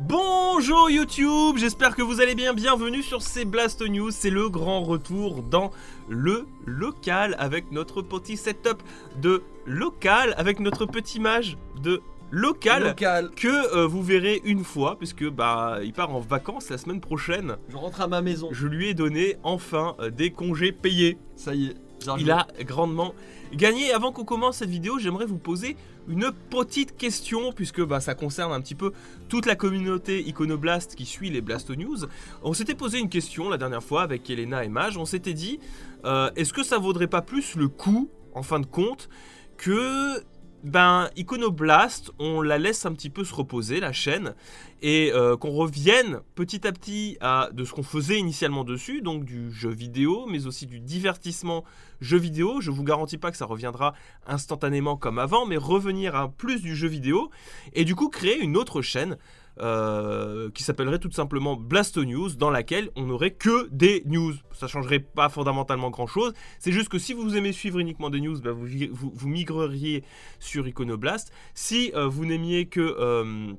Bonjour YouTube, j'espère que vous allez bien, bienvenue sur ces Blast News, c'est le grand retour dans le local avec notre petit setup de local, avec notre petit mage de local, Local. que euh, vous verrez une fois, puisque bah il part en vacances la semaine prochaine. Je rentre à ma maison. Je lui ai donné enfin euh, des congés payés. Ça y est. Il a grandement gagné. Avant qu'on commence cette vidéo, j'aimerais vous poser une petite question, puisque bah, ça concerne un petit peu toute la communauté iconoblast qui suit les Blasto News. On s'était posé une question la dernière fois avec Elena et Mage. On s'était dit, euh, est-ce que ça vaudrait pas plus le coup, en fin de compte, que ben Iconoblast, on la laisse un petit peu se reposer, la chaîne, et euh, qu'on revienne petit à petit à de ce qu'on faisait initialement dessus, donc du jeu vidéo, mais aussi du divertissement jeu vidéo. Je vous garantis pas que ça reviendra instantanément comme avant, mais revenir à plus du jeu vidéo, et du coup créer une autre chaîne. Euh, qui s'appellerait tout simplement Blasto News, dans laquelle on n'aurait que des news. Ça changerait pas fondamentalement grand chose. C'est juste que si vous aimez suivre uniquement des news, bah, vous, vous, migreriez sur Iconoblast. Si euh, vous n'aimiez que, euh,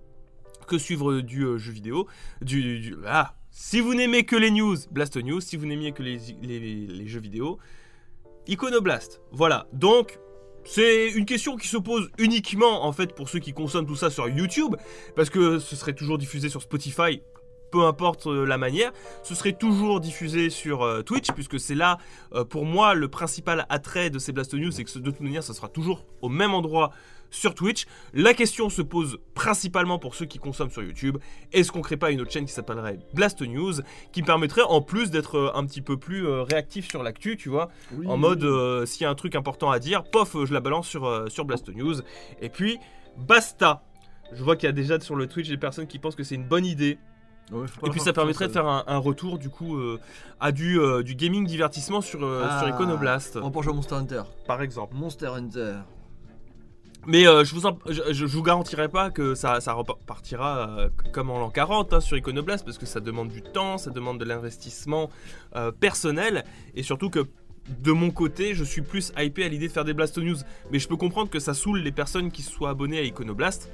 que suivre du jeu vidéo, du, ah, si vous n'aimez que les news, Blast News. Si vous n'aimiez que les, les jeux vidéo, Iconoblast. Voilà. Donc, c'est une question qui se pose uniquement en fait pour ceux qui consomment tout ça sur YouTube, parce que ce serait toujours diffusé sur Spotify. Peu importe euh, la manière, ce serait toujours diffusé sur euh, Twitch, puisque c'est là, euh, pour moi, le principal attrait de ces Blast News, c'est que de toute manière, ça sera toujours au même endroit sur Twitch. La question se pose principalement pour ceux qui consomment sur YouTube. Est-ce qu'on crée pas une autre chaîne qui s'appellerait Blast News, qui me permettrait en plus d'être euh, un petit peu plus euh, réactif sur l'actu, tu vois Oui, en mode euh, s'il y a un truc important à dire, pof, je la balance sur, euh, sur Blast News. Et puis, basta. Je vois qu'il y a déjà sur le Twitch des personnes qui pensent que c'est une bonne idée. Ouais, Et puis ça permettrait de faire un, un retour du coup euh, à du, euh, du gaming divertissement sur, euh, Ah. sur Iconoblast, à Monster Hunter. par exemple. Monster Hunter. Mais euh, je, vous vous garantirai pas que ça, repartira euh, comme en l'an 40 hein, sur Iconoblast parce que ça demande du temps, ça demande de l'investissement euh, personnel et surtout que de mon côté, je suis plus hypé à l'idée de faire des Blast News. Mais je peux comprendre que ça saoule les personnes qui se soient abonnées à Iconoblast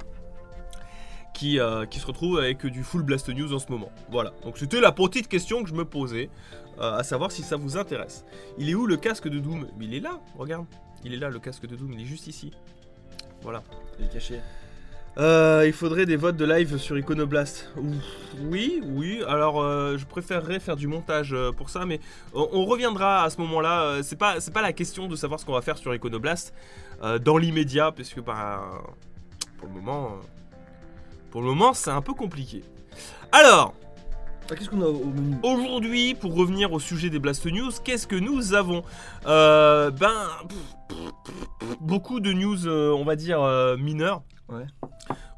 qui, se retrouvent avec du full Blast News en ce moment. Voilà, donc c'était la petite question que je me posais, à savoir si ça vous intéresse. Il est où le casque de Doom? Il est là, regarde. Il est là, le casque de Doom, il est juste ici. Voilà. Il est caché. Euh, il faudrait des votes de live sur Iconoblast. Oui, oui. Alors, euh, je préférerais faire du montage euh, pour ça, mais on, on reviendra à ce moment-là. C'est pas, c'est pas la question de savoir ce qu'on va faire sur Iconoblast dans l'immédiat, parce que bah, pour le moment, pour le moment, c'est un peu compliqué. Alors, Qu'est-ce qu'on a au menu Aujourd'hui, pour revenir au sujet des Blast News, qu'est-ce que nous avons Euh, Ben, pff, pff, pff, pff, beaucoup de news, euh, on va dire, euh, mineures. Ouais.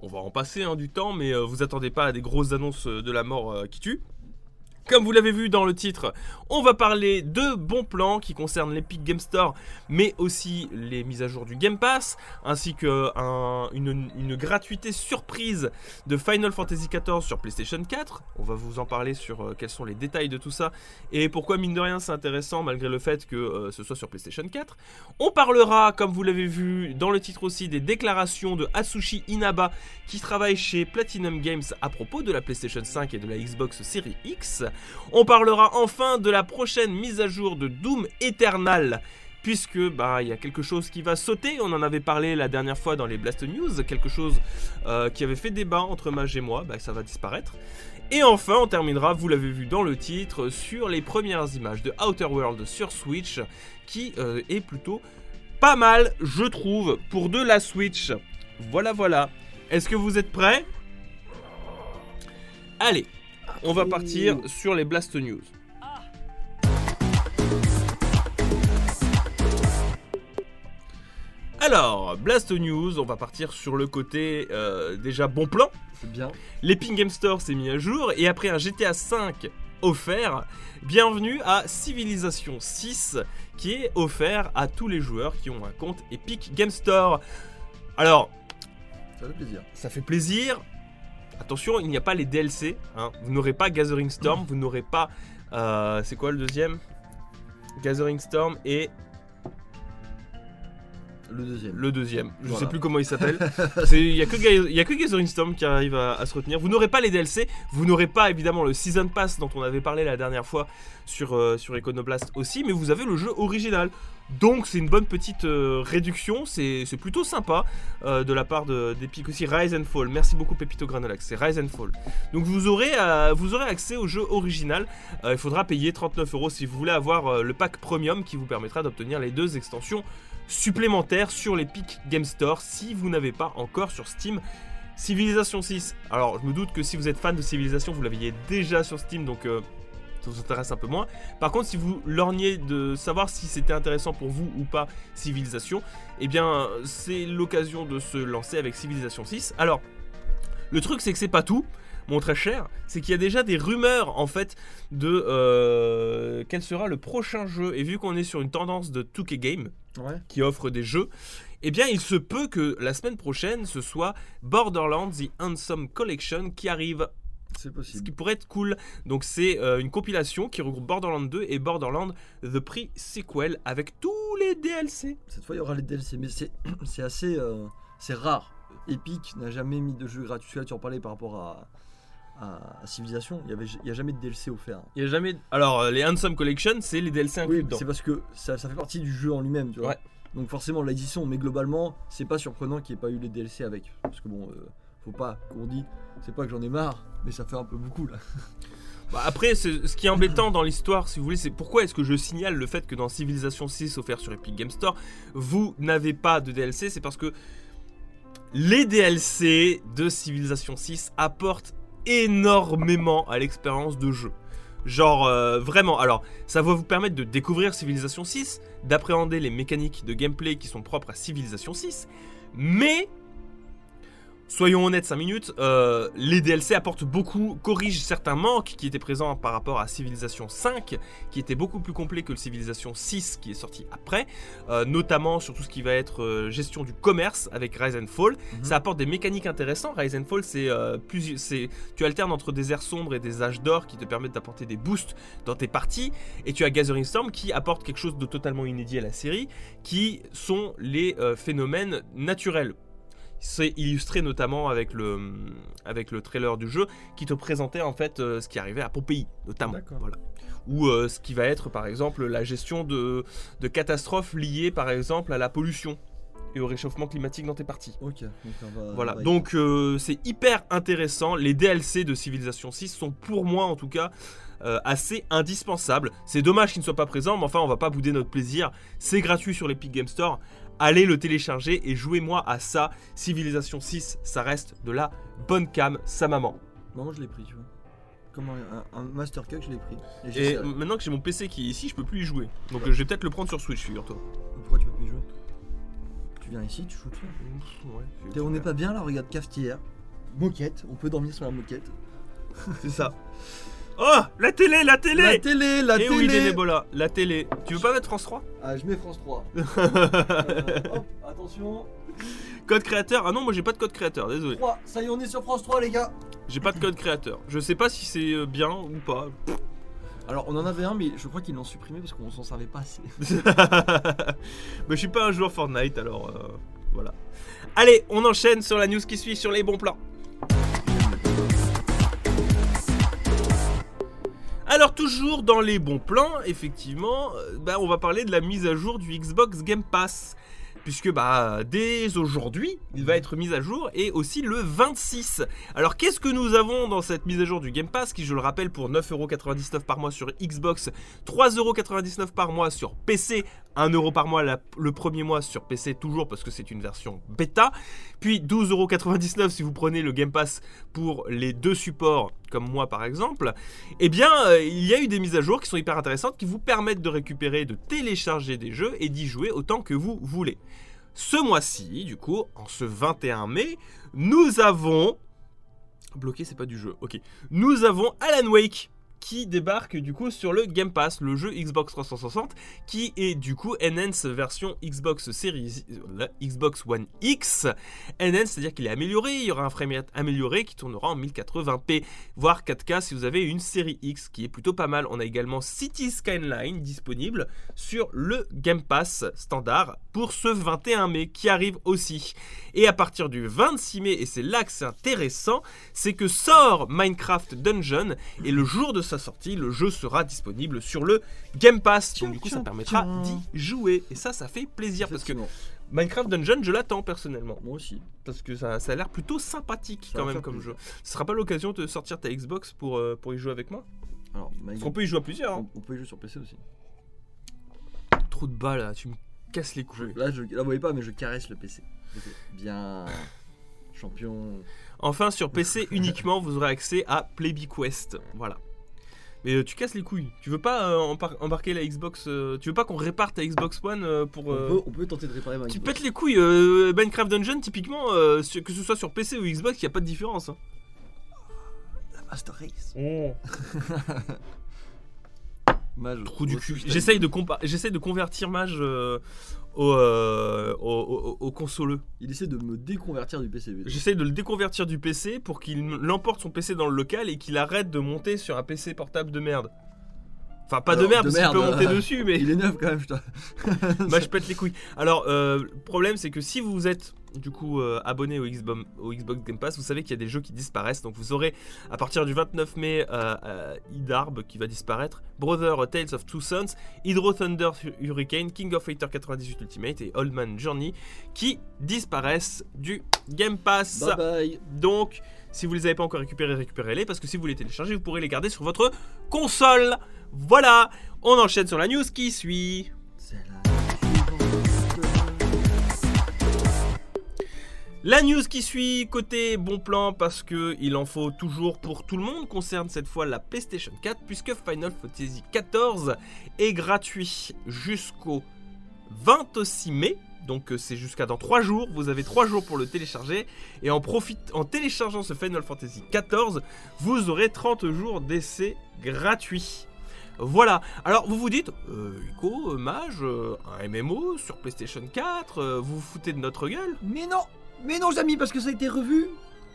On va en passer hein, du temps, mais vous attendez pas à des grosses annonces de la mort qui tue. Comme vous l'avez vu dans le titre, on va parler de bons plans qui concernent l'Epic Game Store, mais aussi les mises à jour du Game Pass, ainsi que gratuité surprise de Final Fantasy XIV sur PlayStation 4. On va vous en parler sur euh, quels sont les détails de tout ça et pourquoi mine de rien c'est intéressant malgré le fait que euh, ce soit sur PlayStation 4. On parlera, comme vous l'avez vu dans le titre aussi, des déclarations de Atsushi Inaba qui travaille chez Platinum Games à propos de la PlayStation 5 et de la Xbox Series X. On parlera enfin de la prochaine mise à jour de Doom Eternal. Puisque bah il y a quelque chose qui va sauter, on en avait parlé la dernière fois dans les Blast News, quelque chose euh, qui avait fait débat entre Mage et moi, bah ça va disparaître. Et enfin, on terminera, vous l'avez vu dans le titre, sur les premières images de Outer World sur Switch, qui euh, est plutôt pas mal, je trouve, pour de la Switch. Voilà, voilà. Est-ce que vous êtes prêts? Allez, on va partir sur les Blast News. Alors, Blast News, on va partir sur le côté euh, déjà bon plan. C'est bien. L'Epic Game Store s'est mis à jour et après un GTA V offert, bienvenue à Civilization 6 qui est offert à tous les joueurs qui ont un compte Epic Game Store. Alors, Ça fait plaisir. ça fait plaisir. Attention, il n'y a pas les DLC. hein. Vous n'aurez pas Gathering Storm, vous n'aurez pas. euh, c'est quoi le deuxième? Gathering Storm et Le deuxième. Le deuxième, je Voilà. sais plus comment il s'appelle. Il y a que Gathering Storm qui arrive à, à se retenir. Vous n'aurez pas les DLC, vous n'aurez pas évidemment le Season Pass dont on avait parlé la dernière fois sur, euh, sur Iconoblast aussi, mais vous avez le jeu original. Donc c'est une bonne petite euh, réduction, c'est plutôt sympa euh, de la part de- d'Epic aussi. Rise and Fall, merci beaucoup Pepito Granolax, c'est Rise and Fall. Donc vous aurez, euh, vous aurez accès au jeu original. Il faudra payer 39 euros si vous voulez avoir le pack premium qui vous permettra d'obtenir les deux extensions supplémentaires sur l'Epic Game Store si vous n'avez pas encore sur Steam. Civilization 6. Alors, je me doute que si vous êtes fan de Civilization, vous l'aviez déjà sur Steam, donc euh, ça vous intéresse un peu moins. Par contre, si vous lorgnez de savoir si c'était intéressant pour vous ou pas Civilization, eh bien, c'est l'occasion de se lancer avec Civilization 6. Alors, le truc, c'est que c'est pas tout. Mon très cher, c'est qu'il y a déjà des rumeurs en fait de euh, quel sera le prochain jeu. Et vu qu'on est sur une tendance de 2K Game, Ouais. qui offre des jeux, eh bien il se peut que la semaine prochaine ce soit Borderlands The Handsome Collection qui arrive, C'est ce possible. qui pourrait être cool. Donc c'est euh, une compilation qui regroupe Borderlands 2 et Borderlands The Pre-Sequel avec tous les DLC. Cette fois, il y aura les DLC, mais c'est c'est assez. euh, c'est rare. Epic n'a jamais mis de jeu gratuit. Là, tu en parlais par rapport à, à, à Civilization. Il n'y a jamais de DLC offert. Il y a jamais... Alors euh, les Handsome Collection c'est les DLC inclus Oui, c'est parce que ça, ça fait partie du jeu en lui-même, tu vois. Ouais. Donc forcément, sont, mais globalement, c'est pas surprenant qu'il n'y ait pas eu les DLC avec. Parce que bon, euh, faut pas qu'on dit, c'est pas que j'en ai marre, mais ça fait un peu beaucoup là. Bah, après, ce qui est embêtant dans l'histoire, si vous voulez, c'est pourquoi est-ce que je signale le fait que dans Civilization 6 offert sur Epic Game Store, vous n'avez pas de DLC, c'est parce que les DLC de Civilization 6 apportent énormément à l'expérience de jeu. Genre euh, vraiment, alors ça va vous permettre de découvrir Civilization 6, d'appréhender les mécaniques de gameplay qui sont propres à Civilization 6, mais Soyons honnêtes 5 minutes, euh, les DLC apportent beaucoup, corrigent certains manques qui étaient présents par rapport à Civilization 5, qui était beaucoup plus complet que le Civilization 6 qui est sorti après, euh, notamment sur tout ce qui va être euh, gestion du commerce avec Rise and Fall. Mhm. Ça apporte des mécaniques intéressantes. Rise and Fall, c'est plus, c'est, tu alternes entre des airs sombres et des âges d'or qui te permettent d'apporter des boosts dans tes parties, et tu as Gathering Storm qui apporte quelque chose de totalement inédit à la série, qui sont les phénomènes naturels. C'est illustré notamment avec le, avec le trailer du jeu qui te présentait en fait euh, ce qui arrivait à Pompéi, notamment. Voilà. Ou euh, ce qui va être par exemple la gestion de, de catastrophes liées par exemple à la pollution et au réchauffement climatique dans tes parties. Ok, donc on va. Voilà, on va y- donc euh, c'est hyper intéressant. Les DLC de Civilization 6 sont pour moi en tout cas euh, assez indispensables. C'est dommage qu'ils ne soient pas présents, mais enfin on va pas bouder notre plaisir. C'est gratuit sur l'Epic Game Store. Allez le télécharger et jouez-moi à ça. Civilization 6, ça reste de la bonne cam, sa maman. Moi, je l'ai pris, tu vois. Comme un, un, Master Cake, je l'ai pris. Et maintenant que j'ai mon PC qui est ici, je peux plus y jouer. Donc je vais peut-être le prendre sur Switch, figure-toi. Pourquoi tu peux plus y jouer? Tu viens ici, tu joues dessus. Ouais, T'es- On n'est pas bien là, regarde cafetière. Moquette, on peut dormir sur la moquette. C'est ça. Oh, la télé, la télé La télé, la Eh télé oui, la télé. Tu veux pas mettre France 3 Ah, je mets France 3. Euh, hop, attention. Code créateur Ah non, moi j'ai pas de code créateur, désolé. 3, ça y est, on est sur France 3, les gars. J'ai pas de code créateur. Je sais pas si c'est euh, bien ou pas. Alors, on en avait un, mais je crois qu'ils l'ont supprimé parce qu'on s'en servait pas assez. Mais je suis pas un joueur Fortnite alors euh, voilà. Allez, on enchaîne sur la news qui suit sur les bons plans. Alors toujours dans les bons plans, effectivement, euh, bah, on va parler de la mise à jour du Xbox Game Pass. Puisque bah, dès aujourd'hui, il va être mis à jour et aussi le 26. Alors qu'est-ce que nous avons dans cette mise à jour du Game Pass qui, je le rappelle, pour 9,99€ par mois sur Xbox, 3,99€ par mois sur PC, 1€ par mois le premier mois sur PC toujours parce que c'est une version bêta, puis 12,99€ si vous prenez le Game Pass pour les deux supports comme moi par exemple, eh bien euh, il y a eu des mises à jour qui sont hyper intéressantes qui vous permettent de récupérer, de télécharger des jeux et d'y jouer autant que vous voulez. Ce mois-ci, du coup, en ce 21 mai, nous avons... Bloqué, c'est pas du jeu, ok. Nous avons Alan Wake qui débarque du coup sur le Game Pass, le jeu Xbox 360, qui est du coup Enhance version Xbox Series, euh, Xbox One X. Enhance, c'est-à-dire qu'il est amélioré, il y aura un framerate amélioré qui tournera en 1080p, voire 4K si vous avez une série X, qui est plutôt pas mal. On a également City Skyline disponible sur le Game Pass standard pour ce 21 mai qui arrive aussi. Et à partir du 26 mai, et c'est là que c'est intéressant, c'est que sort Minecraft Dungeon et le jour de sa sortie, le jeu sera disponible sur le Game Pass. Donc du coup, ça permettra d'y jouer. Et ça, ça fait plaisir parce que. Minecraft Dungeon, je l'attends personnellement. Moi aussi. Parce que ça, ça a l'air plutôt sympathique Ça quand même comme plaisir. jeu. Ce sera pas l'occasion de sortir ta Xbox pour, euh, pour y jouer avec moi Alors, Parce qu'on peut y jouer à plusieurs. hein. on, on peut y jouer sur PC aussi. Trop de balles là, tu me casses les couilles. là, je, là, vous voyez pas, mais je caresse le PC. Bien. Champion. Enfin, sur PC uniquement, vous aurez accès à Playby Quest. Voilà. Mais euh, tu casses les couilles. Tu veux pas euh, embarquer la Xbox euh, Tu veux pas qu'on répare ta Xbox One euh, pour. euh, On, peut, on peut tenter de réparer ma Tu pètes les couilles. euh, Minecraft Dungeon, typiquement, euh, sur- que ce soit sur PC ou Xbox, il n'y a pas de différence. hein. La Master Race. Mage. Trou du cul. J'essaye de, j'essaye de convertir Mage euh, au, euh, au, au- au consoleux. Il essaie de me déconvertir du PC. J'essaye de le déconvertir du PC pour qu'il l'emporte son PC dans le local et qu'il arrête de monter sur un PC portable de merde. Enfin, pas de merde, de parce qu'il peut merde, monter euh, dessus, mais Il est neuf quand même, je te. bah, je pète les couilles. Alors, euh, le problème, c'est que si vous êtes du coup euh, abonné au Xbox, au Xbox Game Pass, vous savez qu'il y a des jeux qui disparaissent. Donc, vous aurez à partir du 29 mai euh, euh, Idarb qui va disparaître, Brother Tales of Two Sons, Hydro Thunder Hurricane, King of Fighter 98 Ultimate et Old Man Journey qui disparaissent du Game Pass. Bye bye. Donc, si vous les avez pas encore récupérés, récupérez-les parce que si vous les téléchargez, vous pourrez les garder sur votre console. Voilà, on enchaîne sur la news qui suit. La news qui suit, côté bon plan, parce que il en faut toujours pour tout le monde, concerne cette fois la PlayStation 4, puisque Final Fantasy XIV est gratuit jusqu'au 26 mai. Donc euh, c'est jusqu'à dans 3 jours, vous avez 3 jours pour le télécharger. Et en, profite, téléchargeant ce Final Fantasy XIV, vous aurez 30 jours d'essai gratuit. Voilà, alors vous vous dites, euh, Ico, euh, Mage, euh, un MMO sur PlayStation 4, euh, vous vous foutez de notre gueule? Mais non Mais non, Jamy, parce que ça a été revu.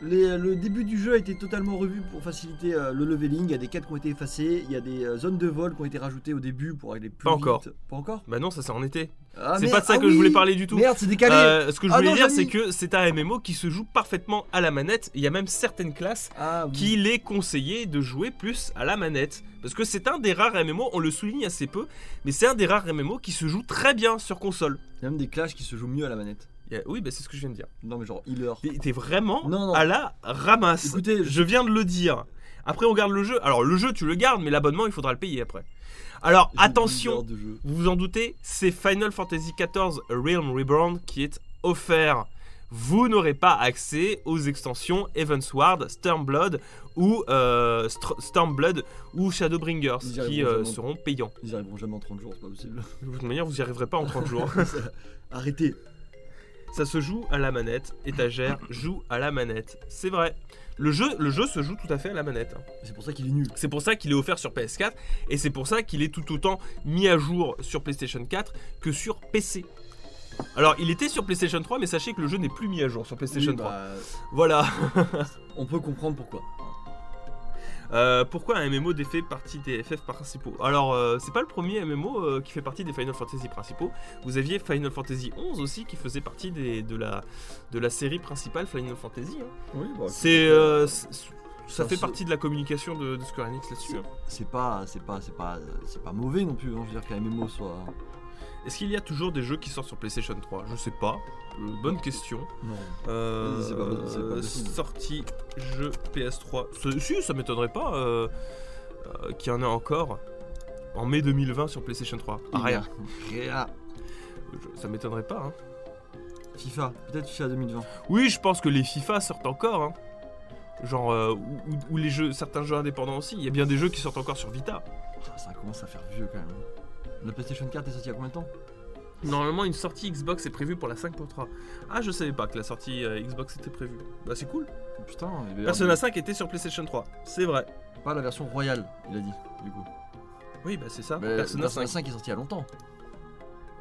Les- le début du jeu a été totalement revu pour faciliter euh, le leveling. Il y a des quêtes qui ont été effacées. Il y a des euh, zones de vol qui ont été rajoutées au début pour aller plus Pas vite. encore. Pas encore Bah non, ça c'est en été. Ah, c'est pas de ça ah que je voulais parler du tout. Merde, c'est décalé Euh, ce que je Ah voulais non, dire, c'est que c'est un MMO qui se joue parfaitement à la manette. Il y a même certaines classes oui. qu'il est conseillé de jouer plus à la manette. Parce que c'est un des rares MMO, on le souligne assez peu, mais c'est un des rares MMO qui se joue très bien sur console. Il y a même des clashs qui se jouent mieux à la manette. Oui, bah c'est ce que je viens de dire. Non, mais genre healer. T'es vraiment Non, non. à la ramasse. Écoutez, je- viens de le dire. Après, on garde le jeu. Alors, le jeu, tu le gardes, mais l'abonnement, il faudra le payer après. Alors, attention. Vous vous en doutez, c'est Final Fantasy XIV Realm Reborn qui est offert. Vous n'aurez pas accès aux extensions Evansward, Stormblood ou euh, Stormblood ou Shadowbringers qui euh, seront payants. Ils y arriveront jamais en 30 jours, c'est pas possible. De toute manière, vous n'y arriverez pas en 30 jours. Arrêtez. Ça se joue à la manette. Étagère joue à la manette. C'est vrai. Le jeu, le jeu se joue tout à fait à la manette. C'est pour ça qu'il est nul. C'est pour ça qu'il est offert sur PS4 et c'est pour ça qu'il est tout autant mis à jour sur PlayStation 4 que sur PC. Alors, il était sur PlayStation 3, mais sachez que le jeu n'est plus mis à jour sur PlayStation Oui, 3. bah, Voilà. on peut comprendre pourquoi. Euh, pourquoi un MMO fait partie des FF principaux? Alors, euh, c'est pas le premier MMO euh, qui fait partie des Final Fantasy principaux. Vous aviez Final Fantasy 11 aussi qui faisait partie des- de, la, de la série principale Final Fantasy. hein. Oui, bah, C'est, euh, ça fait partie de la communication de, de Square Enix là-dessus. hein. c'est pas, c'est pas, c'est pas, c'est pas mauvais non plus. hein, je veux dire qu'un MMO soit. Est-ce qu'il y a toujours des jeux qui sortent sur PlayStation 3 Je sais pas. Euh, bonne question. Non. Euh, C'est pas- c'est pas possible. sortie jeu PS3. Ce- si, ça m'étonnerait pas euh, euh, qu'il y en ait encore en mai 2020 sur PlayStation 3. Ah, rien. Rien. Je- Ça m'étonnerait pas. hein. FIFA, peut-être FIFA 2020. Oui, je pense que les FIFA sortent encore. hein. Genre, euh, ou, ou- ou les jeux, certains jeux indépendants aussi. Il y a bien des jeux qui sortent encore sur Vita. Ah, ça commence à faire vieux quand même. La PlayStation 4 est sortie il y a combien de temps Normalement, une sortie Xbox est prévue pour la 5.3. Ah, je savais pas que la sortie euh, Xbox était prévue. Bah, c'est cool. Putain, il Persona avoir 5 était sur PlayStation 3. C'est vrai. pas la version royale, il a dit, du coup. Oui, bah, c'est ça. Mais Persona Persona 5. 5 est sorti il y a longtemps.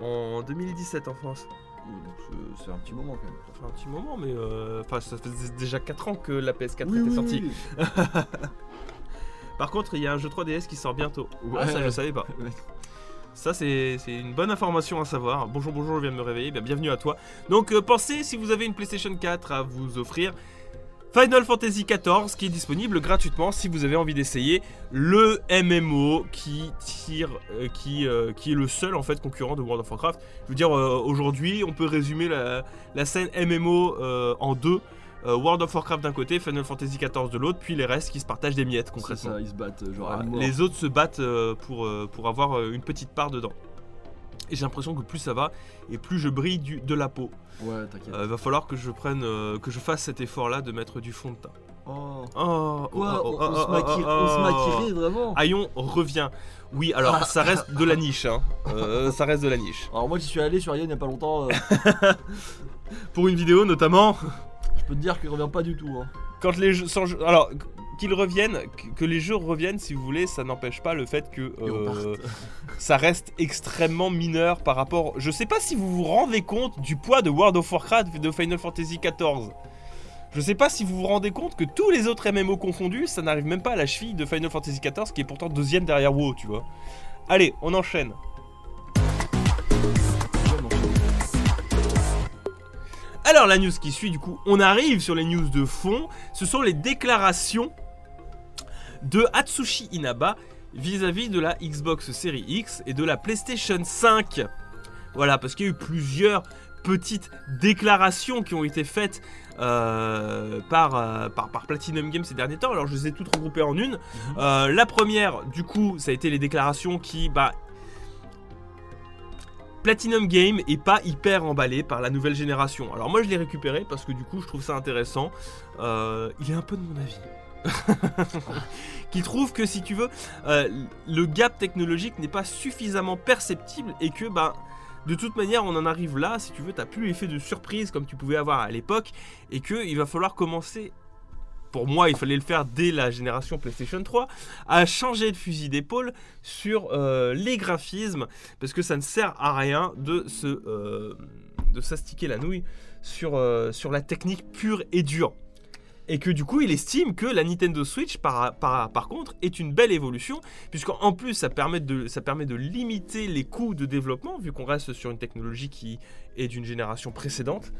En 2017 en France. Oui, donc c'est- un petit moment quand même. Ça fait un petit moment, mais. euh, Enfin, ça faisait déjà 4 ans que la PS4 Oui, était oui, sortie. oui. Par contre, il y a un jeu 3DS qui sort bientôt. Ouais. Ah, ça, je savais pas. Ça, c'est une bonne information à savoir. Bonjour, bonjour, je viens de me réveiller. Bien, bienvenue à toi. Donc, euh, pensez, si vous avez une PlayStation 4, à vous offrir Final Fantasy XIV, qui est disponible gratuitement si vous avez envie d'essayer le MMO qui tire, euh, qui, euh, qui est le seul en fait concurrent de World of Warcraft. Je veux dire, aujourd'hui, on peut résumer la, scène MMO en deux. Euh, World of Warcraft d'un côté, Final Fantasy XIV de l'autre, puis les restes qui se partagent des miettes concrètement. ça, ils se battent euh, genre Voilà, les autres se battent euh, pour, euh, pour avoir euh, une petite part dedans. Et j'ai l'impression que plus ça va, et plus je brille du- de la peau. Ouais, t'inquiète. Il va falloir que je prenne, euh, que je fasse cet effort-là de mettre du fond de teint. Oh. Oh, Quoi? oh, On- oh, on, se oh, maquille- oh, on se oh. maquillerait vraiment? Ayon revient. Oui, alors ça reste de la niche. Hein. Euh, ça reste de la niche. Alors moi j'y suis allé sur Ion il y a pas longtemps, euh, Pour une vidéo notamment, peux te dire qu'il revient pas du tout. Hein. quand les jeux, sans jeu- alors qu'ils reviennent, que- les jeux reviennent, si vous voulez, ça n'empêche pas le fait que euh, ça reste extrêmement mineur par rapport. Je sais pas si vous vous rendez compte du poids de World of Warcraft et de Final Fantasy XIV. Je sais pas si vous vous rendez compte que tous les autres MMO confondus, ça n'arrive même pas à la cheville de Final Fantasy XIV qui est pourtant deuxième derrière WoW, tu vois. Allez, on enchaîne. Alors la news qui suit du coup, on arrive sur les news de fond, ce sont les déclarations de Atsushi Inaba vis-à-vis de la Xbox Series X et de la PlayStation 5. Voilà, parce qu'il y a eu plusieurs petites déclarations qui ont été faites euh, par, euh, par, par Platinum Games ces derniers temps. Alors je les ai toutes regroupées en une. Euh, la première, du coup, ça a été les déclarations qui, bah, Platinum Game est pas hyper emballé par la nouvelle génération. Alors moi je l'ai récupéré parce que du coup je trouve ça intéressant. Euh, il est un peu de mon avis. qui trouve que si tu veux, euh, le gap technologique n'est pas suffisamment perceptible et que bah de toute manière on en arrive là, si tu veux, t'as plus l'effet de surprise comme tu pouvais avoir à l'époque et que il va falloir commencer. Pour moi, il fallait le faire dès la génération PlayStation 3, à changer de fusil d'épaule sur euh, les graphismes, parce que ça ne sert à rien de se euh, de s'astiquer la nouille sur, euh, sur la technique pure et dure. Et que du coup, il estime que la Nintendo Switch, par, par, par contre, est une belle évolution, puisqu'en plus, ça permet, de, ça permet de limiter les coûts de développement, vu qu'on reste sur une technologie qui est d'une génération précédente.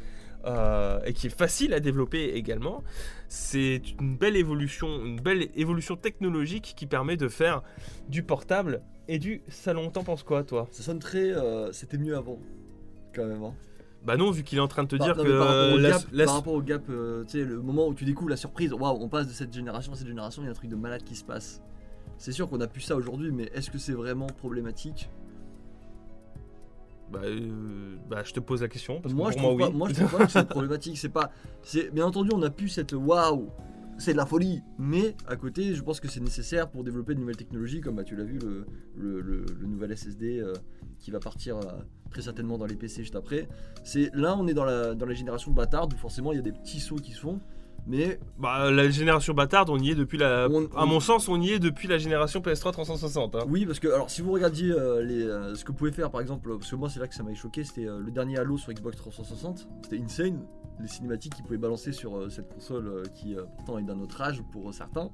Euh, et qui est facile à développer également, c'est une belle évolution, une belle évolution technologique qui permet de faire du portable et du salon. T'en penses quoi, toi? Ça sonne très. euh, C'était mieux avant, quand même. Hein. Bah non, vu qu'il est en train de te Par- dire non, que par rapport au la- gap, la- par rapport au gap, euh, tu sais, le moment où tu découvres la surprise, waouh, on passe de cette génération à cette génération, il y a un truc de malade qui se passe. C'est sûr qu'on a pu ça aujourd'hui, mais est-ce que c'est vraiment problématique? Bah, euh, bah, je te pose la question parce moi, je moi, pas, oui. moi, je trouve pas que c'est problématique. C'est pas, c'est bien entendu, on a pu cette waouh, c'est de la folie. Mais à côté, je pense que c'est nécessaire pour développer de nouvelles technologies, comme bah, tu l'as vu, le, le, le- le nouvel SSD euh, qui va partir euh, très certainement dans les PC juste après. C'est là, on est dans la dans la génération bâtarde où forcément il y a des petits sauts qui se font, mais Bah, la génération bâtarde, on y est depuis la. On- À on- mon sens, on y est depuis la génération PS3 360. hein. Oui, parce que alors si vous regardiez euh, les, euh, ce que vous pouvez faire par exemple, parce que moi c'est là que ça m'avait choqué, c'était euh, le dernier Halo sur Xbox 360, c'était insane, les cinématiques qu'ils pouvaient balancer sur cette console qui pourtant est d'un autre âge pour certains.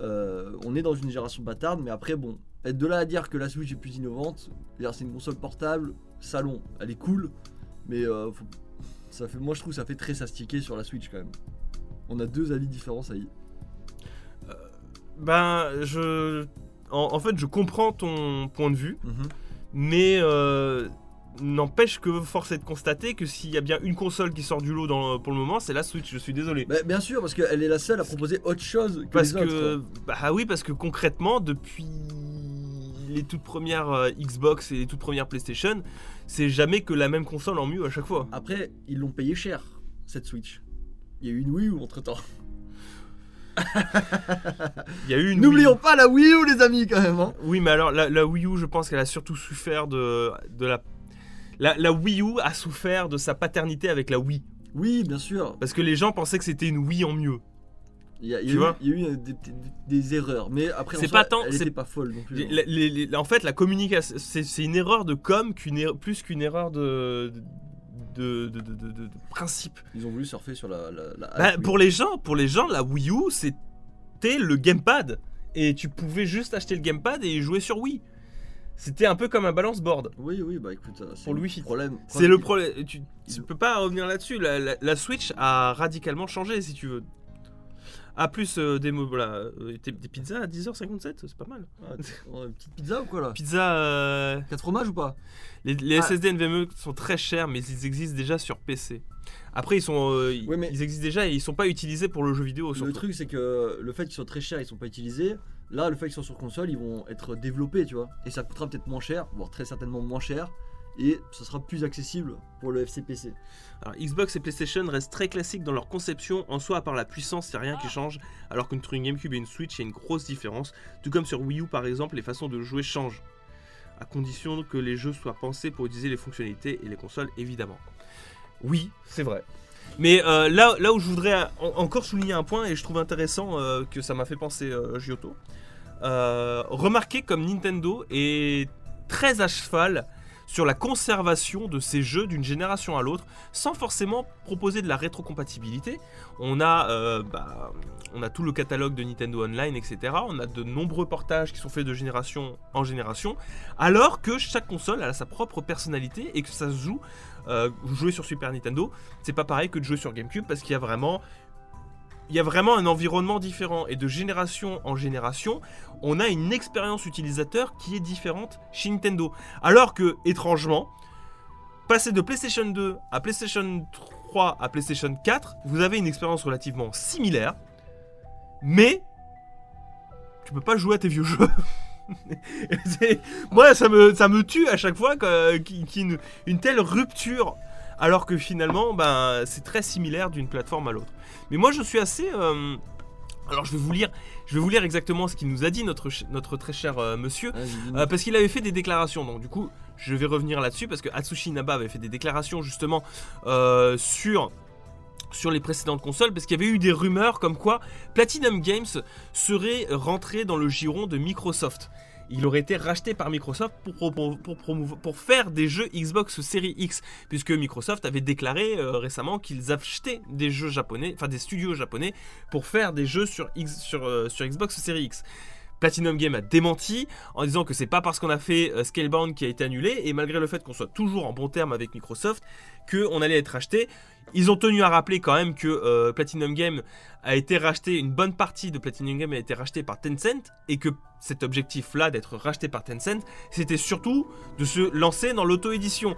On est dans une génération bâtarde, mais après bon, être de là à dire que la Switch est plus innovante, c'est une console portable, salon, elle est cool, mais faut- ça fait, moi je trouve que ça fait très s'astiquer sur la Switch quand même. On a deux avis différents, ça y est. Ben, je. En, en fait, je comprends ton point de vue, Mhm. mais euh, n'empêche que force est de constater que s'il y a bien une console qui sort du lot dans- pour le moment, c'est la Switch. Je suis désolé. Bah, bien sûr, parce qu'elle est la seule à proposer autre chose que Parce les que, autres. bah oui, parce que concrètement, depuis les toutes premières euh, Xbox et les toutes premières PlayStation, c'est jamais que la même console en mieux à chaque fois. Après, ils l'ont payé cher, cette Switch. Il y a eu une Wii U entre temps. Il y a eu une. N'oublions pas la Wii U, les amis, quand même. hein. Oui, mais alors la, la Wii U, je pense qu'elle a surtout souffert de, de la la, la Wii U a souffert de sa paternité avec la Wii. Oui, bien sûr. Parce que les gens pensaient que c'était une Wii en mieux. Il y a, il y a Tu eu, vois il y a eu, des, des- des erreurs, mais après, C'est pas tant- c'est- pas folle non plus. Les- hein. les- les- en fait, la communication, c'est une erreur de com qu'une erreur- plus qu'une erreur de de, de, de- de- de- de principe. Ils ont voulu surfer sur la. la, la Bah, pour les gens, pour les gens, la Wii U, c'était le gamepad et tu pouvais juste acheter le gamepad et jouer sur Wii. C'était un peu comme un balance board. Oui, oui, bah écoute, euh, c'est Pour le problème. C'est le problème. Tu, tu peux pas revenir là-dessus. La Switch a radicalement changé, si tu veux. Ah, plus euh, des, mo- voilà, euh, des, des pizzas à 10h57, c'est pas mal. Ah, une petite pizza ou quoi là? Pizza. euh, 4 fromages ou pas? les, les Ah. SSD NVMe sont très chers, mais ils existent déjà sur PC. Après, ils sont, euh, ils- Ouais, mais- ils existent déjà et ils sont pas utilisés pour le jeu vidéo. Le truc, c'est que le fait qu'ils soient très chers, ils sont pas utilisés. Là, le fait qu'ils soient sur console, ils vont être développés, tu vois. Et ça coûtera peut-être moins cher, voire très certainement moins cher. Et ce sera plus accessible pour le FCPC. Alors, Xbox et PlayStation restent très classiques dans leur conception. En soi, à part la puissance, il n'y a rien qui change. Alors qu'entre une GameCube et une Switch, il y a une grosse différence. Tout comme sur Wii U, par exemple, les façons de jouer changent. À condition que les jeux soient pensés pour utiliser les fonctionnalités et les consoles, évidemment. Oui, c'est vrai. Mais euh, là, là où je voudrais en- encore souligner un point, et je trouve intéressant euh, que ça m'a fait penser euh, Giotto, euh, remarquez comme Nintendo est très à cheval sur la conservation de ces jeux d'une génération à l'autre, sans forcément proposer de la rétrocompatibilité. On a, euh, bah, on a tout le catalogue de Nintendo Online, etc. On a de nombreux portages qui sont faits de génération en génération, alors que chaque console a sa propre personnalité et que ça se joue. euh, jouer sur Super Nintendo, c'est pas pareil que de jouer sur GameCube parce qu'il y a vraiment il y a vraiment un environnement différent et de génération en génération, on a une expérience utilisateur qui est différente chez Nintendo. Alors que, étrangement, passer de PlayStation 2 à PlayStation 3 à PlayStation 4, vous avez une expérience relativement similaire, mais tu peux pas jouer à tes vieux jeux. Moi, ça me, ça me tue à chaque fois que- qu'il qu'il y ait une, une telle rupture, alors que finalement, ben, c'est très similaire d'une plateforme à l'autre. Mais moi, je suis assez. euh, Alors, je vais vous lire, je vais vous lire exactement ce qu'il nous a dit notre, très cher euh, monsieur. Euh, parce qu'il avait fait des déclarations, donc du coup, je vais revenir là-dessus parce que Atsushi Naba avait fait des déclarations justement euh, sur sur les précédentes consoles parce qu'il y avait eu des rumeurs comme quoi Platinum Games serait rentré dans le giron de Microsoft. Il aurait été racheté par Microsoft pour, faire des jeux Xbox Series X, puisque Microsoft avait déclaré euh, récemment qu'ils achetaient des jeux japonais, enfin des studios japonais, pour faire des jeux sur, euh, Xbox Series X. Platinum Game a démenti en disant que c'est pas parce qu'on a fait euh, Scalebound qui a été annulé et malgré le fait qu'on soit toujours en bon terme avec Microsoft qu'on allait être racheté. Ils ont tenu à rappeler quand même que euh, Platinum Game a été racheté, une bonne partie de Platinum Game a été racheté par Tencent et que cet objectif-là d'être racheté par Tencent, c'était surtout de se lancer dans l'auto-édition.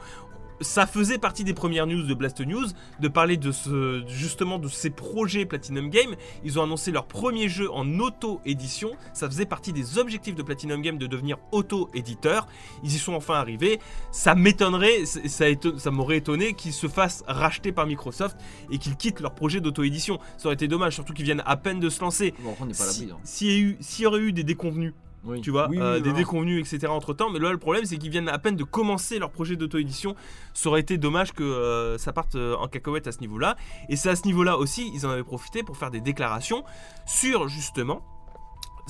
Ça faisait partie des premières news de Blast News de parler de ce, justement de ces projets Platinum Game. Ils ont annoncé leur premier jeu en auto-édition. Ça faisait partie des objectifs de Platinum Game de devenir auto-éditeur. Ils y sont enfin arrivés. Ça m'étonnerait, ça, m'aurait étonné qu'ils se fassent racheter par Microsoft et qu'ils quittent leur projet d'auto-édition. Ça aurait été dommage, surtout qu'ils viennent à peine de se lancer. Bon, après, on n'est pas à Si- l'abri. hein. S'il y, eu- s'il y aurait eu des déconvenus, Oui. tu vois, Oui, euh, oui, des déconvenus, etc. entre temps. Mais là, le problème, c'est qu'ils viennent à peine de commencer leur projet d'auto-édition. Ça aurait été dommage que euh, ça parte euh, en cacahuète à ce niveau-là. Et c'est à ce niveau-là aussi, ils en avaient profité pour faire des déclarations sur justement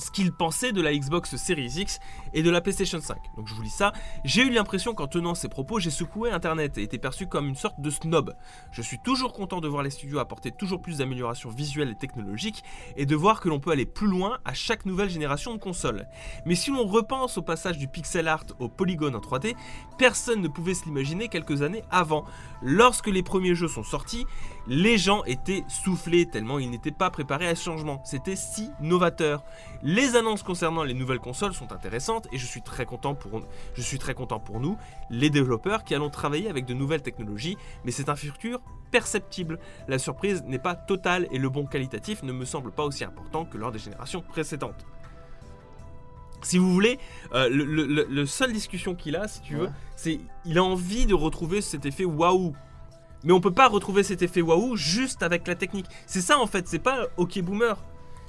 ce qu'ils pensaient de la Xbox Series X et de la PlayStation 5. Donc je vous lis ça. J'ai eu l'impression qu'en tenant ces propos, j'ai secoué Internet et été perçu comme une sorte de snob. Je suis toujours content de voir les studios apporter toujours plus d'améliorations visuelles et technologiques et de voir que l'on peut aller plus loin à chaque nouvelle génération de consoles. Mais si l'on repense au passage du pixel art au polygone en 3D, personne ne pouvait se l'imaginer quelques années avant. Lorsque les premiers jeux sont sortis, les gens étaient soufflés tellement ils n'étaient pas préparés à ce changement. C'était si novateur. Les annonces concernant les nouvelles consoles sont intéressantes et je suis très content pour, je suis très content pour nous, les développeurs qui allons travailler avec de nouvelles technologies, mais c'est un futur perceptible. La surprise n'est pas totale et le bon qualitatif ne me semble pas aussi important que lors des générations précédentes. Si vous voulez, euh, le, le- le- le seule discussion qu'il a, si tu veux, Ouais. c'est il a envie de retrouver cet effet waouh. Mais on peut pas retrouver cet effet waouh juste avec la technique. C'est ça en fait, c'est pas OK boomer.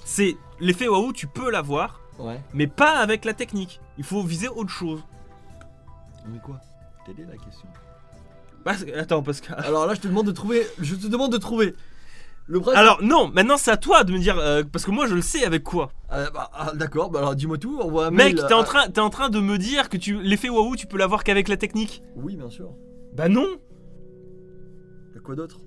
C'est l'effet waouh, tu peux l'avoir, Ouais. mais pas avec la technique. Il faut viser autre chose. Mais quoi? Quelle est la question? Parce que- Attends, parce que. Alors là, je te demande de trouver. Je te demande de trouver. Le principe. Alors non, maintenant c'est à toi de me dire euh, parce que moi je le sais avec quoi. Ah, bah, ah, D'accord, bah alors dis-moi tout. Envoie un Mec, t'es en à- train, t'es en train de me dire que tu l'effet waouh, tu peux l'avoir qu'avec la technique. Oui, bien sûr. Bah non. Quoi d'autre?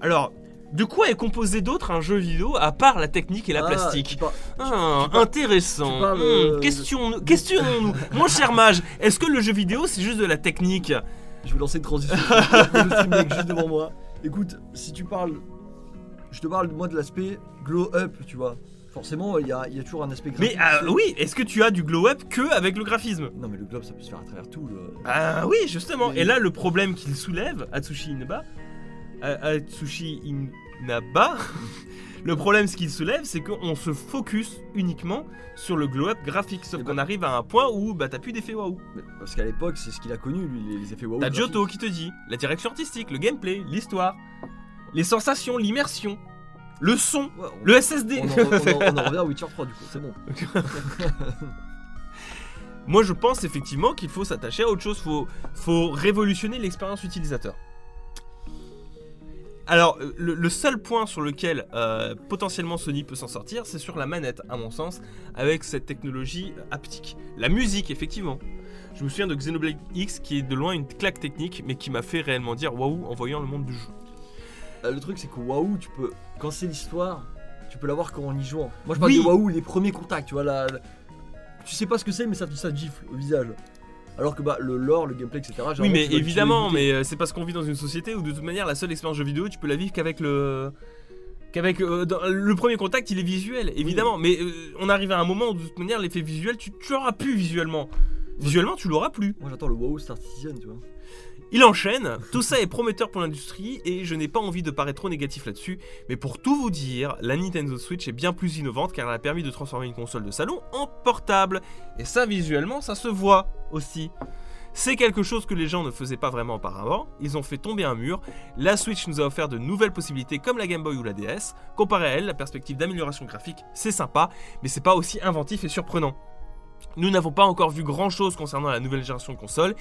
Alors, de quoi est composé d'autre un jeu vidéo à part la technique et la Ah, plastique par- Ah, tu parles- intéressant. tu parles, Hmm, euh, question- Questionnons-nous. Mon cher mage, est-ce que le jeu vidéo c'est juste de la technique? Je vais lancer une transition. le juste devant moi. Écoute, si tu parles. Je te parle moi de l'aspect glow up, tu vois. Forcément, il y a, il y a toujours un aspect Mais graphique. euh, sais. oui, est-ce que tu as du glow-up que avec le graphisme? Non, mais le globe, ça peut se faire à travers tout. Le... Ah oui, justement. Et là, le problème qu'il soulève, Atsushi Inaba, Atsushi Inaba, le problème ce qu'il soulève, c'est qu'on se focus uniquement sur le glow-up graphique. Sauf Et qu'on bah- arrive à un point où bah, t'as plus d'effet waouh. Parce qu'à l'époque, c'est ce qu'il a connu, lui, les, effets waouh. T'as. Giotto qui te dit la direction artistique, le gameplay, l'histoire, les sensations, l'immersion, le son, Ouais, on- le SSD. On en, on en- on en revient à Witcher 3 du coup, c'est bon. Moi, je pense effectivement qu'il faut s'attacher à autre chose. Faut, faut révolutionner l'expérience utilisateur. Alors, euh, le, le seul point sur lequel euh, potentiellement Sony peut s'en sortir, c'est sur la manette, à mon sens, avec cette technologie haptique. La musique, effectivement. Je me souviens de Xenoblade X, qui est de loin une claque technique, mais qui m'a fait réellement dire waouh en voyant le monde du jeu. Euh, le truc, c'est que waouh, tu peux. Quand c'est l'histoire, tu peux l'avoir quand on y joue. Moi, je parle Oui. de waouh, les premiers contacts, tu vois. La, la- Tu sais pas ce que c'est, mais ça, ça te gifle au visage. Alors que bah, le lore, le gameplay, etc. Oui, mais évidemment, mais euh, c'est parce qu'on vit dans une société où de toute manière, la seule expérience jeu vidéo, tu peux la vivre qu'avec le. Qu'avec euh, le premier contact, il est visuel, évidemment. Mais euh, on arrive à un moment où de toute manière, l'effet visuel, tu, tu l'auras plus visuellement. Visuellement, tu l'auras plus. Moi, j'attends le waouh Star Citizen, tu vois. Il enchaîne. Tout ça est prometteur pour l'industrie et je n'ai pas envie de paraître trop négatif là-dessus. Mais pour tout vous dire, la Nintendo Switch est bien plus innovante car elle a permis de transformer une console de salon en portable. Et ça, visuellement, ça se voit aussi. C'est quelque chose que les gens ne faisaient pas vraiment auparavant. Ils ont fait tomber un mur. La Switch nous a offert de nouvelles possibilités comme la Game Boy ou la DS. Comparé à elle, la perspective d'amélioration graphique, c'est sympa, mais c'est pas aussi inventif et surprenant. Nous n'avons pas encore vu grand chose concernant la nouvelle génération de consoles,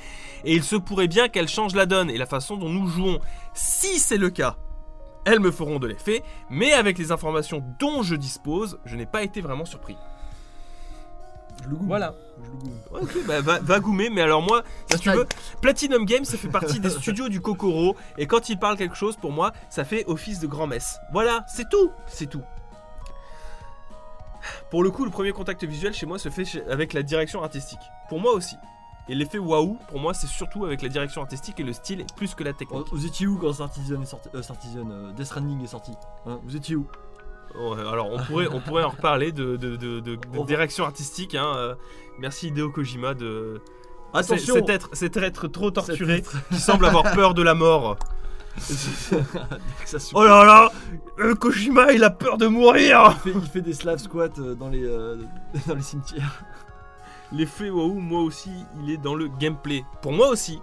et il se pourrait bien qu'elle change la donne et la façon dont nous jouons. Si c'est le cas, elles me feront de l'effet, mais avec les informations dont je dispose, je n'ai pas été vraiment surpris. Je le goûte. Voilà. Je le goûte. Ouais, Ok, bah va, va goumer, mais alors moi, si tu veux, Platinum Games, ça fait partie des studios du Kokoro, et quand il parle quelque chose, pour moi, ça fait office de grand-messe. Voilà, c'est tout, c'est tout. Pour le coup, le premier contact visuel chez moi se fait avec la direction artistique. Pour moi aussi. Et l'effet waouh, pour moi, c'est surtout avec la direction artistique et le style, plus que la technique. Oh, Vous étiez où quand Star Citizen est sorti euh, euh, Death Stranding est sorti hein Vous étiez où? Ouais, alors, on pourrait, on pourrait en reparler de, direction artistique. Hein. euh, merci Hideo Kojima de. Attention Cet être, cet être trop torturé qui semble avoir peur de la mort. Oh là là euh, Kojima, il a peur de mourir il, fait, il fait des slave squats euh, dans les, euh, dans les cimetières. L'effet waouh, moi aussi, il est dans le gameplay. Pour moi aussi.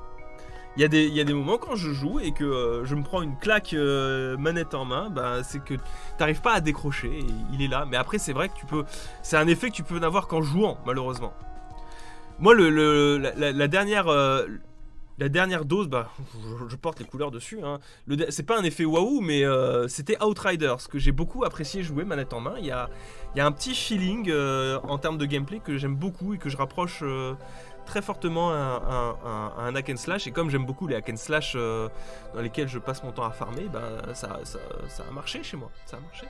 Il y, a des, il y a des moments quand je joue et que euh, je me prends une claque euh, manette en main, bah, c'est que t'arrives pas à décrocher et il est là. Mais après, c'est vrai que tu peux. C'est un effet que tu peux n'avoir qu'en jouant, malheureusement. Moi, le, le- la, la- la dernière. La dernière dose, bah, je, je porte les couleurs dessus. Hein. C'est pas un effet waouh, mais euh, c'était Outriders que j'ai beaucoup apprécié jouer manette en main. Il y a, il y a un petit feeling euh, en termes de gameplay que j'aime beaucoup et que je rapproche euh, très fortement à, un- à un- à un hack and slash. Et comme j'aime beaucoup les hack and slash dans lesquels je passe mon temps à farmer, bah, ça, ça- ça a marché chez moi. Ça a marché.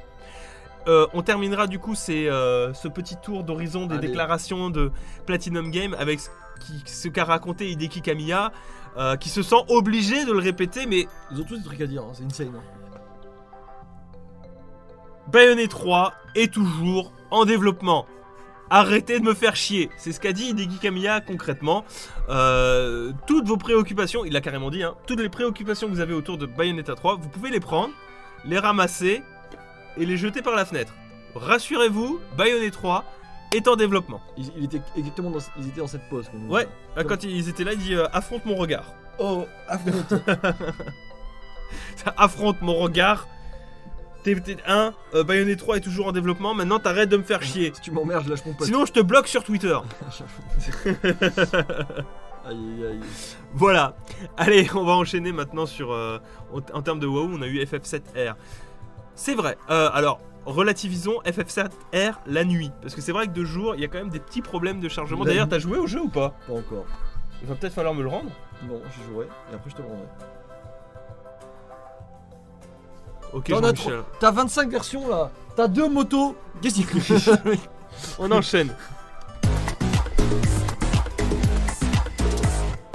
Euh, on terminera du coup euh, ce petit tour d'horizon des Allez. déclarations de Platinum Game avec ce qui- ce qu'a raconté Hideki Kamiya, euh, qui se sent obligé de le répéter, mais Ils ont tous des trucs à dire, hein, c'est insane. hein. Bayonetta 3 est toujours en développement. Arrêtez de me faire chier. C'est ce qu'a dit Hideki Kamiya concrètement. Euh, toutes vos préoccupations, il l'a carrément dit, hein, toutes les préoccupations que vous avez autour de Bayonetta 3, vous pouvez les prendre, les ramasser et les jeter par la fenêtre. Rassurez-vous, Bayonetta 3 est en développement. Ils, il était exactement dans, ils étaient dans cette pause. quand. Ouais, là, quand ils étaient là, il dit euh, affronte mon regard. Oh, affronte. affronte mon regard. T'es t'es- un, euh, Bayonetta 3 est toujours en développement, maintenant t'arrêtes de me faire chier. si tu m'emmerdes, je lâche mon pote. Sinon je te bloque sur Twitter. Aïe aïe aïe. Voilà. Allez, on va enchaîner maintenant sur. euh, en, en termes de WoW, on a eu FF7R. C'est vrai. Euh, alors, relativisons FF7R la nuit. Parce que c'est vrai que de jour, il y a quand même des petits problèmes de chargement. D'ailleurs, t'as joué au jeu ou pas? Pas encore. Il va peut-être falloir me le rendre. Non, j'y jouerai et après je te le rendrai. Ok, Jean-Michel. T'as 25 versions là T'as deux motos Qu'est-ce qu'il On enchaîne.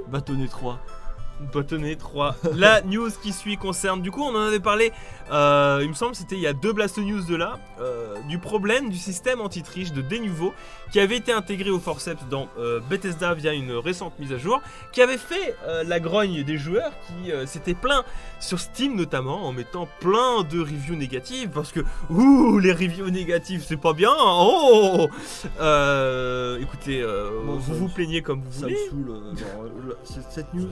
Bâtonnet 3. Bâtonnet 3. La news qui suit concerne, du coup, on en avait parlé, euh, il me semble, c'était il y a deux Blast News de là, euh, du problème du système anti-triche de Denuvo qui avait été intégré au forceps dans euh, Bethesda via une récente mise à jour, qui avait fait la grogne des joueurs qui s'étaient plaints sur Steam notamment en mettant plein de reviews négatives parce que, ouh, les reviews négatives c'est pas bien, oh Euh, Écoutez, euh, Bon, vous vous plaignez comme vous Ça voulez. me saoule. cette news,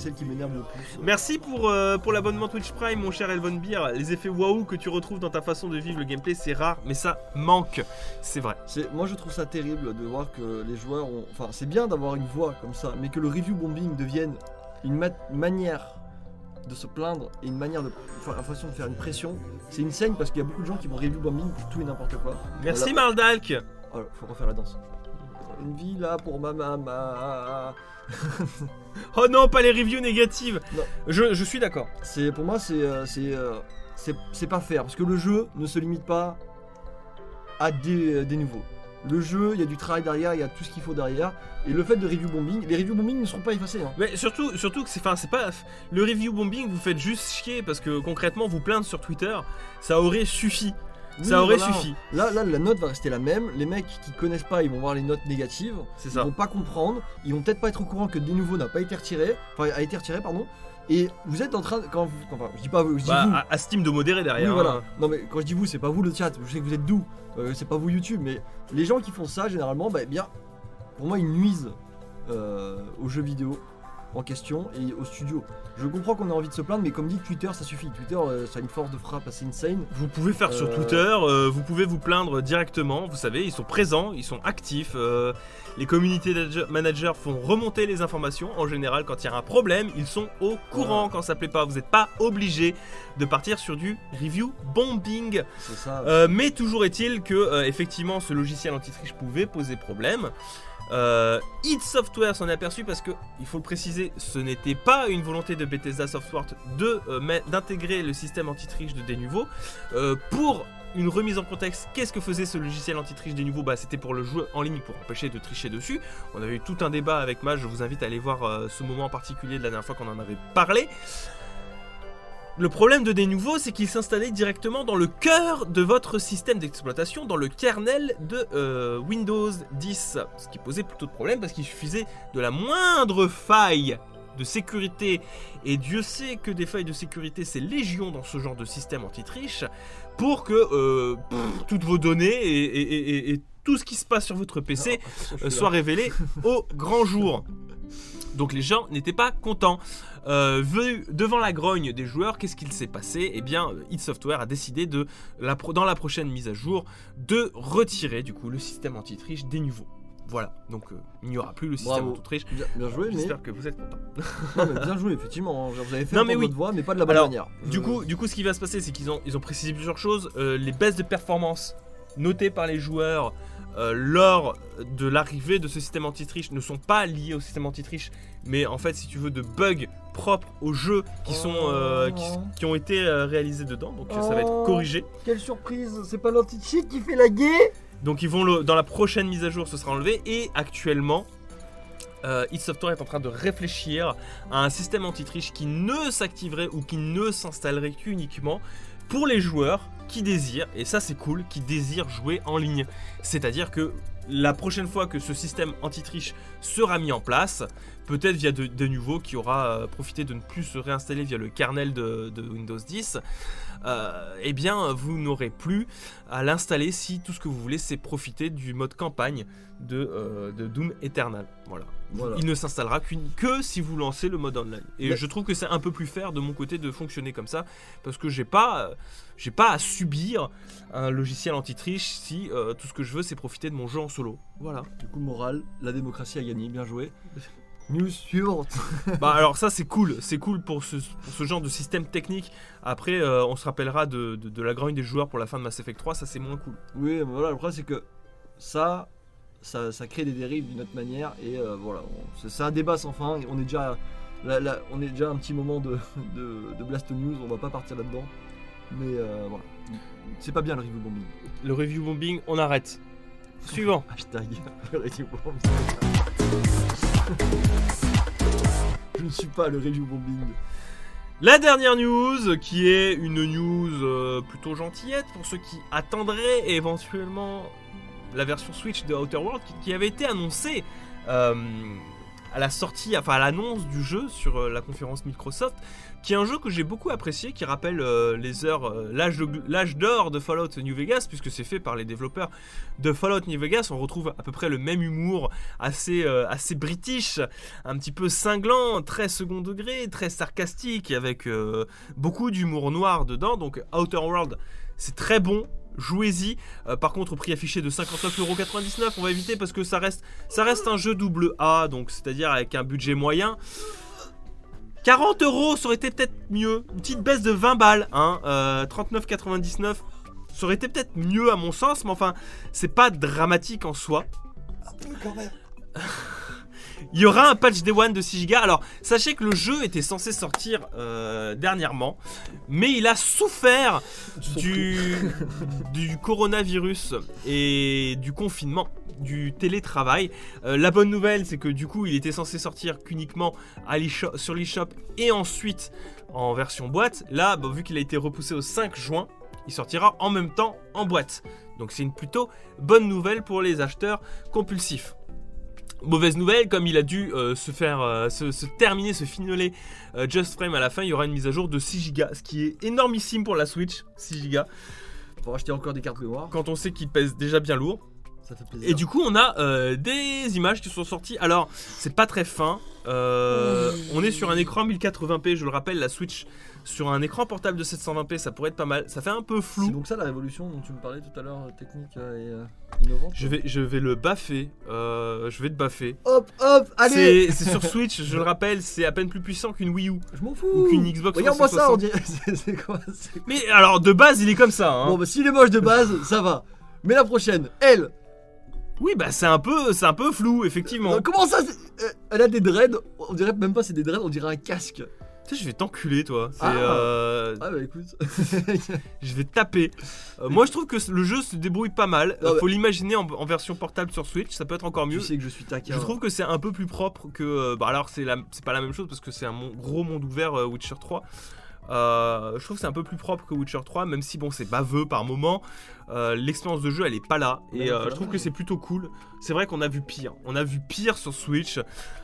celle qui m'énerve le plus. Merci pour, euh, pour l'abonnement Twitch Prime, mon cher Elvon Beer. Les effets waouh que tu retrouves dans ta façon de vivre le gameplay, c'est rare, mais ça manque. C'est vrai. Moi je trouve ça terrible de voir que les joueurs ont. Enfin, c'est bien d'avoir une voix comme ça, mais que le review bombing devienne une ma- manière de se plaindre et une manière de. Enfin, une façon de faire une pression. C'est une scène parce qu'il y a beaucoup de gens qui vont review bombing pour tout et n'importe quoi. Merci Voilà. Mardalk. Oh, faut refaire la danse. Une vie là pour ma maman. Oh non, pas les reviews négatives. Non. Je, je suis d'accord. C'est pour moi c'est euh, c'est euh, c'est c'est pas fair parce que le jeu ne se limite pas à des, euh, des nouveaux. Le jeu, il y a du travail derrière, il y a tout ce qu'il faut derrière. Et le fait de review bombing, les review bombing ne seront pas effacés. hein. Mais surtout, surtout que c'est, enfin, c'est pas le review bombing. Vous faites juste chier parce que concrètement, vous plaindre sur Twitter, ça aurait suffi. Ça aurait voilà. suffi. Là, là, la note va rester la même. Les mecs qui connaissent pas, ils vont voir les notes négatives. C'est Ils ça. vont pas comprendre. Ils vont peut-être pas être au courant que des nouveaux n'a pas été retiré. Enfin, a été retiré, pardon. Et vous êtes en train, de- quand vous, enfin, je dis pas vous, je dis Bah, vous. à, à Steam de modérer Oui, derrière. voilà. hein. Non, mais quand je dis vous, c'est pas vous le chat. Je sais que vous êtes doux. Euh, c'est pas vous YouTube, mais les gens qui font ça, généralement, bah, eh bien, pour moi, ils nuisent euh, aux jeux vidéo en question et au studio. Je comprends qu'on a envie de se plaindre, mais comme dit Twitter, ça suffit. Twitter, euh, ça a une force de frappe assez insane. Vous pouvez faire sur Euh, Twitter, euh, vous pouvez vous plaindre directement, vous savez, ils sont présents, ils sont actifs. les community manage- managers font remonter les informations. En général, quand il y a un problème, ils sont au courant quand ça plaît pas. Vous n'êtes pas obligé de partir sur du review bombing. Ça. Mais toujours est-il que, effectivement, ce logiciel anti-triche pouvait poser problème. Euh, Software s'en est aperçu parce que, il faut le préciser, ce n'était pas une volonté de Bethesda Software euh, d'intégrer le système anti-triche de Denuvo. Euh, pour une remise en contexte, qu'est-ce que faisait ce logiciel anti-triche Denuvo? Bah, C'était pour le jouer en ligne pour empêcher de tricher dessus. On avait eu tout un débat avec Maj, je vous invite à aller voir euh, ce moment en particulier de la dernière fois qu'on en avait parlé. Le problème de des nouveaux, c'est qu'il s'installait directement dans le cœur de votre système d'exploitation, dans le kernel de euh, Windows 10. Ce qui posait plutôt de problème parce qu'il suffisait de la moindre faille de sécurité, et Dieu sait que des failles de sécurité c'est légion dans ce genre de système anti-triche, pour que euh, pff, toutes vos données et, et- et- et- et tout ce qui se passe sur votre PC euh, soit révélé au grand jour. Donc les gens n'étaient pas contents. Euh, vu devant la grogne des joueurs, qu'est-ce qu'il s'est passé? Eh bien, euh, id Software a décidé de, la pro- dans la prochaine mise à jour, de retirer du coup le système anti-triche des niveaux. Voilà, donc euh, il n'y aura plus le système anti-triche. Bien, bien joué, mais... J'espère que vous êtes contents. Non, mais bien joué, effectivement. hein. Vous avez fait Non, mais peu oui. votre voix, mais pas de la bonne Alors, manière. Du Je- coup, du coup, ce qui va se passer, c'est qu'ils ont, ils ont précisé plusieurs choses. Euh, les baisses de performance notées par les joueurs euh, lors de l'arrivée de ce système anti-triche ne sont pas liées au système anti-triche, mais en fait, si tu veux, de bugs propres au jeu qui, sont, euh, qui, qui ont été euh, réalisés dedans. Donc ça va être Oh. corrigé. Quelle surprise C'est pas l'anti-cheat qui fait la guerre? Donc ils vont le, dans la prochaine mise à jour, ce sera enlevé. Et actuellement, euh, Software est en train de réfléchir à un système anti-triche qui ne s'activerait ou qui ne s'installerait qu'uniquement pour les joueurs qui désirent, et ça c'est cool, qui désirent jouer en ligne. C'est-à-dire que la prochaine fois que ce système anti-triche sera mis en place, peut-être via de, de nouveau qui aura euh, profité de ne plus se réinstaller via le kernel de, de Windows 10, euh, eh bien vous n'aurez plus à l'installer si tout ce que vous voulez c'est profiter du mode campagne de, euh, de Doom Eternal. Voilà. Voilà. Il ne s'installera que si vous lancez le mode online. Et Mais- je trouve que c'est un peu plus fair de mon côté de fonctionner comme ça parce que j'ai pas euh, j'ai pas à subir un logiciel anti-triche si euh, tout ce que je veux c'est profiter de mon jeu en solo. Voilà. Du coup, moral, la démocratie a gagné, bien joué. News suivante. Bah alors ça c'est cool, c'est cool pour ce, pour ce genre de système technique. Après euh, on se rappellera de, de- de la grogne des joueurs pour la fin de Mass Effect 3, ça c'est moins cool. Oui, mais voilà, le problème c'est que ça, ça, ça crée des dérives d'une autre manière et euh, voilà, c'est un débat sans fin. On est déjà, là, là, on est déjà à un petit moment de, de, de Blast News, on va pas partir là-dedans, mais euh, voilà, c'est pas bien le review bombing. Le review bombing, on arrête. Suivant. Hashtag le review bombing. Je ne suis pas le review bombing. La dernière news, qui est une news euh, plutôt gentillette pour ceux qui attendraient éventuellement la version Switch de Outer World, qui, avait été annoncée euh, à la sortie, enfin à l'annonce du jeu sur euh, la conférence Microsoft, qui est un jeu que j'ai beaucoup apprécié, qui rappelle euh, les heures, euh, l'âge d'or de Fallout New Vegas, puisque c'est fait par les développeurs de Fallout New Vegas. On retrouve à peu près le même humour, assez, assez british, un petit peu cinglant, très second degré, très sarcastique, avec beaucoup d'humour noir dedans. Donc Outer World, c'est très bon. Jouez-y. Euh, par contre, au prix affiché de 59,99€, on va éviter parce que ça reste, ça reste un jeu double A, donc c'est-à-dire avec un budget moyen. 40 euros, ça aurait été peut-être mieux. Une petite baisse de 20 balles, hein. Euh, 39,99, ça aurait été peut-être mieux à mon sens, mais enfin, c'est pas dramatique en soi. Il y aura un patch Day One de 6 Go. Alors, sachez que le jeu était censé sortir euh, dernièrement, mais il a souffert du, du coronavirus et du confinement, du télétravail. Euh, la bonne nouvelle, c'est que du coup, il était censé sortir qu'uniquement sur l'eShop et ensuite en version boîte. Là, bah, vu qu'il a été repoussé au 5 juin, il sortira en même temps en boîte. Donc c'est une plutôt bonne nouvelle pour les acheteurs compulsifs. Mauvaise nouvelle, comme il a dû euh, se faire euh, se, se terminer, se finoler euh, Just Frame à la fin, il y aura une mise à jour de 6 Go, ce qui est énormissime pour la Switch, 6 Go, Pour acheter encore des cartes mémoire, quand on sait qu'il pèse déjà bien lourd. ça fait plaisir. Et du coup, on a euh, des images qui sont sorties. Alors, c'est pas très fin. Euh, on est sur un écran 1080p, je le rappelle, la Switch sur un écran portable de 720p, ça pourrait être pas mal. Ça fait un peu C'est flou. donc ça la révolution dont tu me parlais tout à l'heure, euh, technique euh, et euh, innovante Je vais, je vais le baffer. Euh, je vais te baffer. Hop, hop, allez C'est c'est sur Switch, je le rappelle, c'est à peine plus puissant qu'une Wii U Je m'en fous ou qu'une Xbox Regarde-moi ça, on 360. dirait. c'est- C'est quoi c'est- Mais alors, de base, il est comme ça. hein. Bon, bah s'il est moche de base, ça va. Mais la prochaine, elle Oui, bah c'est un peu, c'est un peu flou, effectivement. euh, Comment ça c'est- euh, Elle a des dreads, on dirait même pas c'est des dreads, on dirait un casque. Tu sais, je vais t'enculer, toi. C'est, Ah. euh, Ah bah écoute. Je vais taper. Euh, moi, je trouve que le jeu se débrouille pas mal. Faut l'imaginer en, en version portable sur Switch, ça peut être encore mieux. tu sais que je suis taquin. Je trouve que c'est un peu plus propre que. euh, bah alors, c'est la- c'est pas la même chose parce que c'est un mon- gros monde ouvert euh, Witcher 3. Euh, je trouve que c'est un peu plus propre que Witcher 3, même si bon, c'est baveux par moment. Euh, L'expérience de jeu, elle est pas là. Et euh, je trouve que c'est plutôt cool. C'est vrai qu'on a vu pire. On a vu pire sur Switch.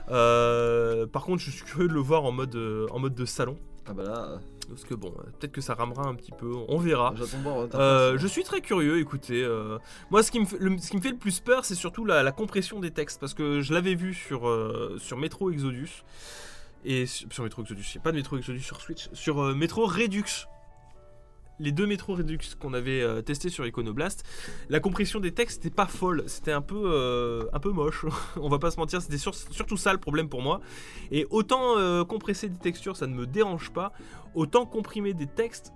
Par contre, je suis curieux de le voir en mode, en mode de salon. Ah bah là, Parce que bon, peut-être que ça ramera un petit peu. On verra. voir. Euh, je suis très curieux, écoutez. euh, moi, ce qui, me fait, le, ce qui me fait le plus peur, c'est surtout la, la compression des textes. Parce que je l'avais vu sur, euh, sur Metro Exodus. Et sur, Metro Exodus, il n'y a pas de Metro Exodus sur Switch. Sur euh, Metro Redux. Les deux Metro Redux qu'on avait euh, testés sur Iconoblast, la compression des textes n'était pas folle. C'était un peu, euh, moche. On va pas se mentir, c'était sur- surtout ça le problème pour moi. Et autant euh, compresser des textures, ça ne me dérange pas. Autant comprimer des textes,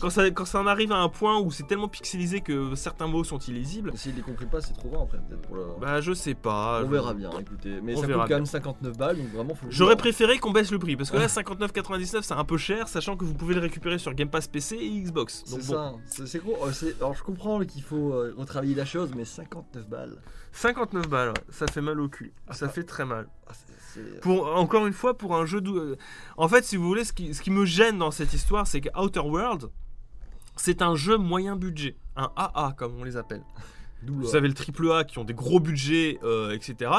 quand ça, quand ça en arrive à un point où c'est tellement pixelisé que certains mots sont illisibles, Et S'il les comprime pas, c'est trop grand après, peut-être pour le. bah je sais pas. on je- verra bien, écoutez. Mais On ça coûte bien. quand même 59 balles, donc vraiment faut. J'aurais préféré qu'on baisse le prix parce que là 59,99 c'est un peu cher, sachant que vous pouvez le récupérer sur Game Pass PC et Xbox. Donc C'est bon, ça, c'est gros. c'est- Alors je comprends qu'il faut euh, retravailler la chose, mais 59 balles. 59 balles, ça fait mal au cul. Ça fait très mal. Ah, c'est- c'est- Pour, encore une fois, pour un jeu. d'où- euh, En fait, si vous voulez, ce qui, ce qui me gêne dans cette histoire, c'est que Outer World, c'est un jeu moyen budget. Un AA, comme on les appelle. Vous avez le triple A qui ont des gros budgets, euh, etc.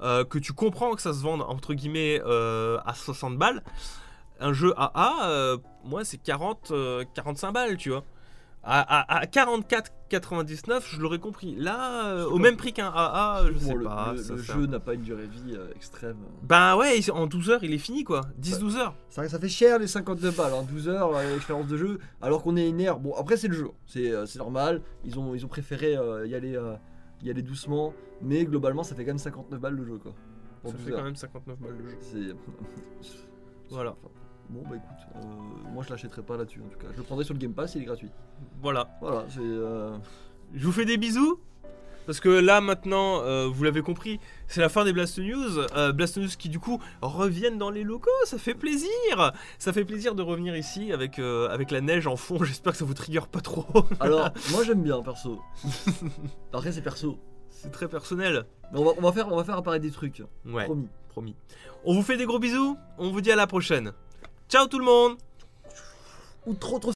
euh, que tu comprends que ça se vende entre guillemets euh, à 60 balles. Un jeu AA, moi c'est 40, euh, 45 balles, tu vois. À, à, à 44,99, je l'aurais compris. Là, euh, au même prix qu'un AA, je sais le, pas. le- ça le jeu n'a pas une durée de vie euh, extrême. Ben ouais, en 12 heures, il est fini quoi. 10-12 heures. Ça, ça fait cher les 59 balles, hein, 12 heures euh, l'expérience de jeu, alors qu'on est une Bon, après c'est le jeu, c'est euh, normal. Ils ont, ils ont préféré euh, y, aller, euh, y aller doucement, mais globalement ça fait quand même 59 balles le jeu quoi. pour ça 12 fait heures. quand même 59 balles le jeu. C'est. Voilà. Enfin, Bon bah écoute, euh, moi je l'achèterai pas là-dessus en tout cas. Je le prendrai sur le Game Pass, il est gratuit. Voilà. Voilà, c'est. euh, Je vous fais des bisous. Parce que là maintenant, euh, vous l'avez compris, c'est la fin des Blast News. Euh, Blast News qui du coup reviennent dans les locaux, ça fait plaisir. Ça fait plaisir de revenir ici avec, euh, avec la neige en fond. J'espère que ça vous trigger pas trop. Alors, moi j'aime bien perso. Après c'est perso. c'est très personnel. Mais on va, on va faire, on va faire apparaître des trucs. Ouais, Promis. promis. On vous fait des gros bisous. On vous dit à la prochaine. Ciao tout le monde. Ou trop trop